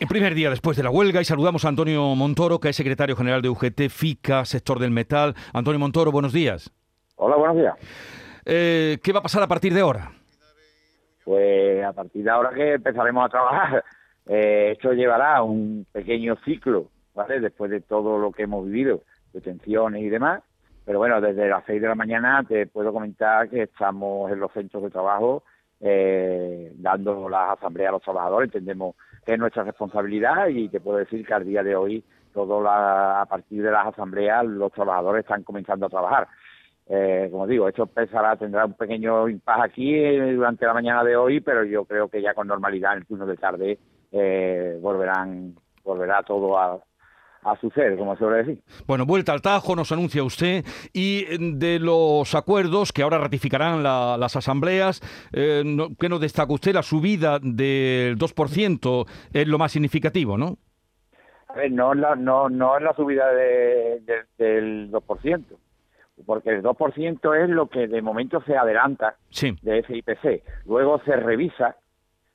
El primer día después de la huelga y saludamos a Antonio Montoro, que es secretario general de UGT, FICA, sector del metal. Antonio Montoro, buenos días. Hola, buenos días. Eh, ¿Qué va a pasar a partir de ahora? Pues a partir de ahora que empezaremos a trabajar. Eh, esto llevará un pequeño ciclo, ¿vale? Después de todo lo que hemos vivido, de tensiones y demás. Pero bueno, desde las seis de la mañana te puedo comentar que estamos en los centros de trabajo eh, dando las asambleas a los trabajadores. Entendemos es nuestra responsabilidad y te puedo decir que al día de hoy, todo a partir de las asambleas, los trabajadores están comenzando a trabajar. Eh, como digo, esto empezará, tendrá un pequeño impasse aquí eh, durante la mañana de hoy, pero yo creo que ya con normalidad en el turno de tarde eh, volverán, volverá todo a, a suceder, como se suele decir. Bueno, vuelta al Tajo, nos anuncia usted, y de los acuerdos que ahora ratificarán las asambleas, eh, ¿qué nos destaca usted? La subida del 2% es lo más significativo, ¿no? A ver, no, la, no, no es la subida de, del 2%, porque el 2% es lo que de momento se adelanta de ese IPC. Luego se revisa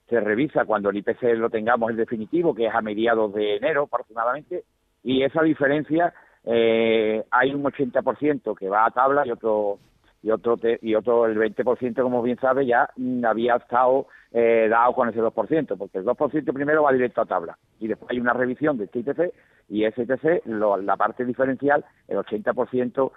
se revisa cuando el IPC lo tengamos el definitivo, que es a mediados de enero aproximadamente, y esa diferencia eh, hay un 80% que va a tabla y otro y otro y otro el 20% como bien sabe ya mm, había estado eh, dado con ese 2% porque el 2% primero va directo a tabla y después hay una revisión de este ITC y ese ITC la parte diferencial el 80%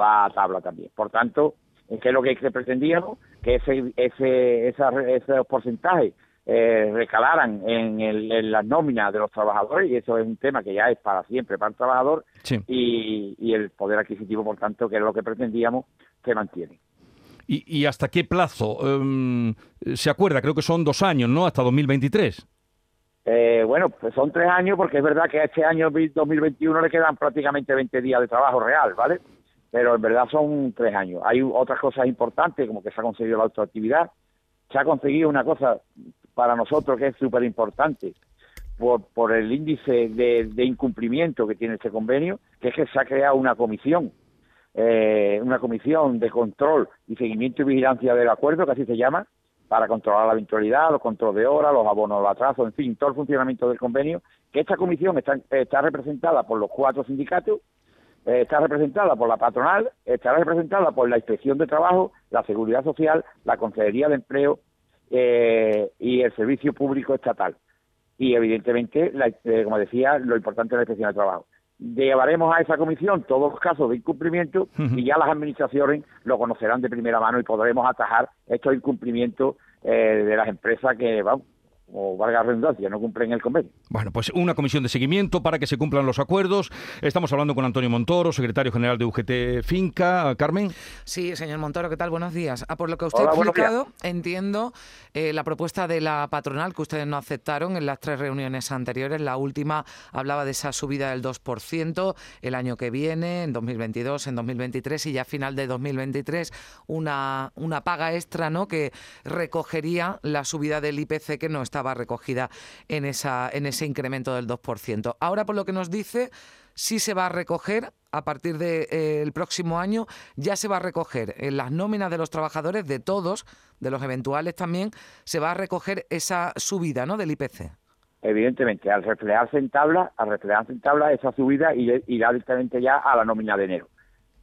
va a tabla también por tanto ¿qué es lo que pretendíamos? que ese ese esos porcentajes eh, recalaran en, el, en las nóminas de los trabajadores y eso es un tema que ya es para siempre para el trabajador y, el poder adquisitivo, por tanto, que es lo que pretendíamos, que mantiene. ¿Y, hasta qué plazo em, se acuerda? Creo que son dos años, ¿no? Hasta 2023. Eh, bueno, pues son tres años porque es verdad que a este año 2021 le quedan prácticamente 20 días de trabajo real, ¿vale? Pero en verdad son tres años. Hay otras cosas importantes como que se ha conseguido la autoactividad, se ha conseguido una cosa para nosotros que es súper importante por, por el índice de, incumplimiento que tiene este convenio, que es que se ha creado una comisión, eh, una comisión de control y seguimiento y vigilancia del acuerdo, que así se llama, para controlar la eventualidad, los controles de hora, los abonos, los atrasos, en fin, todo el funcionamiento del convenio, que esta comisión está, está representada por los cuatro sindicatos, eh, está representada por la patronal, está representada por la Inspección de Trabajo, la Seguridad Social, la Consejería de Empleo eh, y el servicio público estatal. Y evidentemente, eh, como decía, lo importante es la inspección de trabajo. Llevaremos a esa comisión todos los casos de incumplimiento y ya las administraciones lo conocerán de primera mano y podremos atajar estos incumplimientos eh, de las empresas que, vamos, o valga la redundancia, no cumplen el convenio. Bueno, pues una comisión de seguimiento para que se cumplan los acuerdos. Estamos hablando con Antonio Montoro, secretario general de UGT Finca. Carmen. Sí, señor Montoro, ¿qué tal? Buenos días. Ah, por lo que usted ha explicado, entiendo eh, la propuesta de la patronal que ustedes no aceptaron en las tres reuniones anteriores. La última hablaba de esa subida del 2% el año que viene, en 2022, en 2023 y ya a final de 2023 una, una paga extra ¿no? que recogería la subida del IPC que no está estaba recogida en, esa, en ese incremento del 2%. Ahora, por lo que nos dice, sí se va a recoger a partir del de, eh, próximo año, ya se va a recoger en las nóminas de los trabajadores, de todos, de los eventuales también, se va a recoger esa subida ¿no? del IPC. Evidentemente, al reflejarse en tabla, al reflejarse en tabla, esa subida irá directamente ya a la nómina de enero.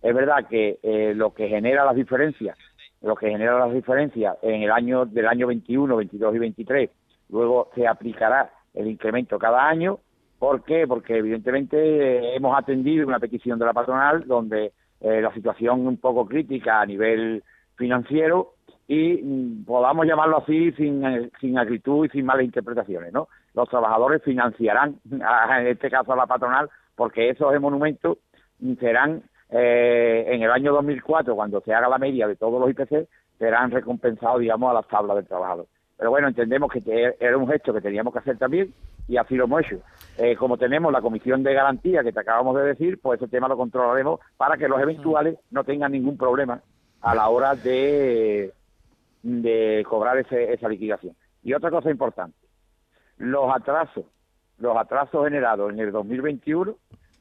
Es verdad que eh, lo que genera las diferencias, lo que genera las diferencias en el año del año 21, 22 y 23 luego se aplicará el incremento cada año. ¿Por qué? Porque evidentemente eh, hemos atendido una petición de la patronal donde eh, la situación un poco crítica a nivel financiero y mm, podamos llamarlo así sin, eh, sin acritud y sin malas interpretaciones, ¿no? Los trabajadores financiarán, en este caso a la patronal, porque esos monumentos serán en el año 2004, cuando se haga la media de todos los IPC, serán recompensados, digamos, a las tablas del trabajador. Pero bueno, entendemos que era un gesto que teníamos que hacer también y así lo hemos hecho. Eh, como tenemos la comisión de garantía que te acabamos de decir, pues ese tema lo controlaremos para que los eventuales no tengan ningún problema a la hora de, de cobrar ese, esa liquidación. Y otra cosa importante, los atrasos, los atrasos generados en el 2021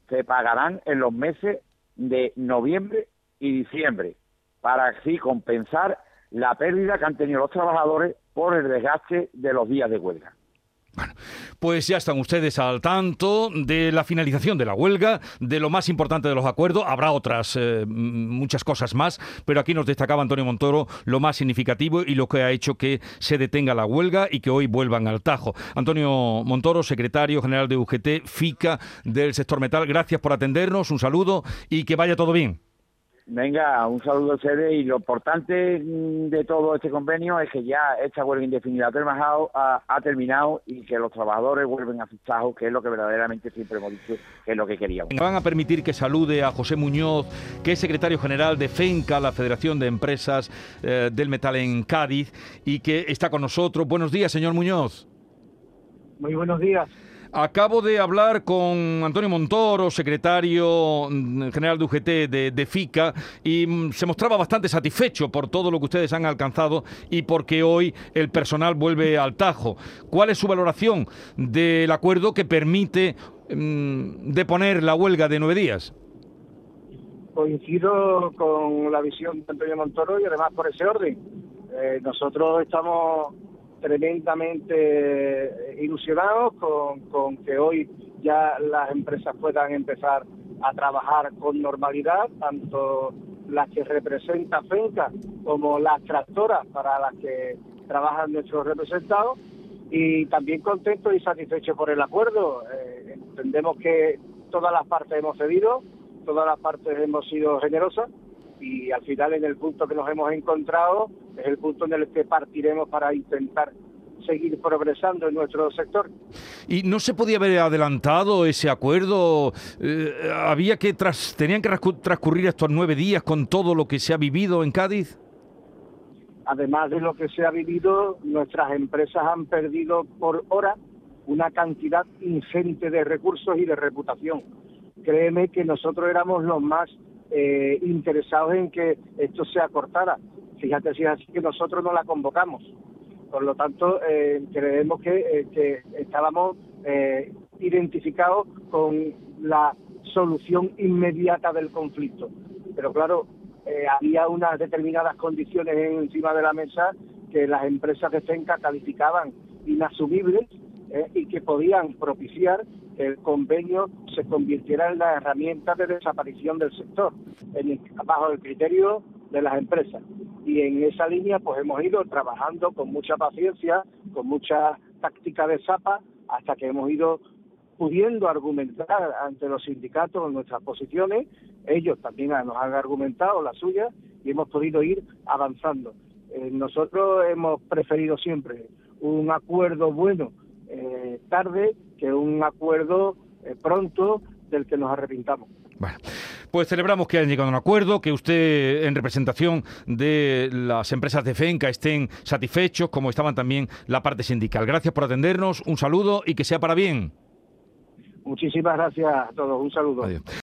se pagarán en los meses de noviembre y diciembre para así compensar la pérdida que han tenido los trabajadores por el desgaste de los días de huelga. Bueno, Pues ya están ustedes al tanto de la finalización de la huelga, de lo más importante de los acuerdos. Habrá otras eh, muchas cosas más, pero aquí nos destacaba Antonio Montoro lo más significativo y lo que ha hecho que se detenga la huelga y que hoy vuelvan al Tajo. Antonio Montoro, secretario general de UGT, FICA del sector metal, gracias por atendernos, un saludo y que vaya todo bien. Venga, un saludo a ustedes y lo importante mm, de todo este convenio es que ya esta huelga indefinida ha, ha, terminado y que los trabajadores vuelven a sus trabajos, que es lo que verdaderamente siempre hemos dicho que es lo que queríamos. Van a permitir que salude a José Muñoz, que es secretario general de FENCA, la Federación de Empresas eh, del Metal en Cádiz, y que está con nosotros. Buenos días, señor Muñoz. Muy buenos días. Acabo de hablar con Antonio Montoro, secretario mm, general de UGT de, FICA, y mm, se mostraba bastante satisfecho por todo lo que ustedes han alcanzado y porque hoy el personal vuelve al Tajo. ¿Cuál es su valoración del acuerdo que permite mm, deponer la huelga de nueve días? Coincido con la visión de Antonio Montoro y además por ese orden. Eh, nosotros estamos tremendamente ilusionados con, que hoy ya las empresas puedan empezar a trabajar con normalidad, tanto las que representa FENCA como las tractoras para las que trabajan nuestros representados y también contentos y satisfechos por el acuerdo. Eh, entendemos que todas las partes hemos cedido, todas las partes hemos sido generosas y al final en el punto que nos hemos encontrado es el punto en el que partiremos para intentar seguir progresando en nuestro sector. ¿Y no se podía haber adelantado ese acuerdo? Eh, ¿Había que tras, tenían que transcurrir estos nueve días con todo lo que se ha vivido en Cádiz? Además de lo que se ha vivido, nuestras empresas han perdido por hora una cantidad ingente de recursos y de reputación. Créeme que nosotros éramos los más eh, interesados en que esto se acortara. Fíjate si es así que nosotros no la convocamos. Por lo tanto, eh, creemos que, eh, estábamos identificados con la solución inmediata del conflicto. Pero claro, había unas determinadas condiciones encima de la mesa que las empresas de FENCA calificaban inasumibles y que podían propiciar el convenio se convirtiera en la herramienta de desaparición del sector, bajo el criterio de las empresas. Y en esa línea pues hemos ido trabajando con mucha paciencia, con mucha táctica de zapa, hasta que hemos ido pudiendo argumentar ante los sindicatos nuestras posiciones, ellos también nos han argumentado las suyas y hemos podido ir avanzando. Eh, nosotros hemos preferido siempre un acuerdo bueno eh, tarde que un acuerdo pronto del que nos arrepintamos. Bueno. Pues celebramos que hayan llegado a un acuerdo, que usted en representación de las empresas de FENCA estén satisfechos, como estaban también la parte sindical. Gracias por atendernos, un saludo y que sea para bien. Muchísimas gracias a todos, un saludo.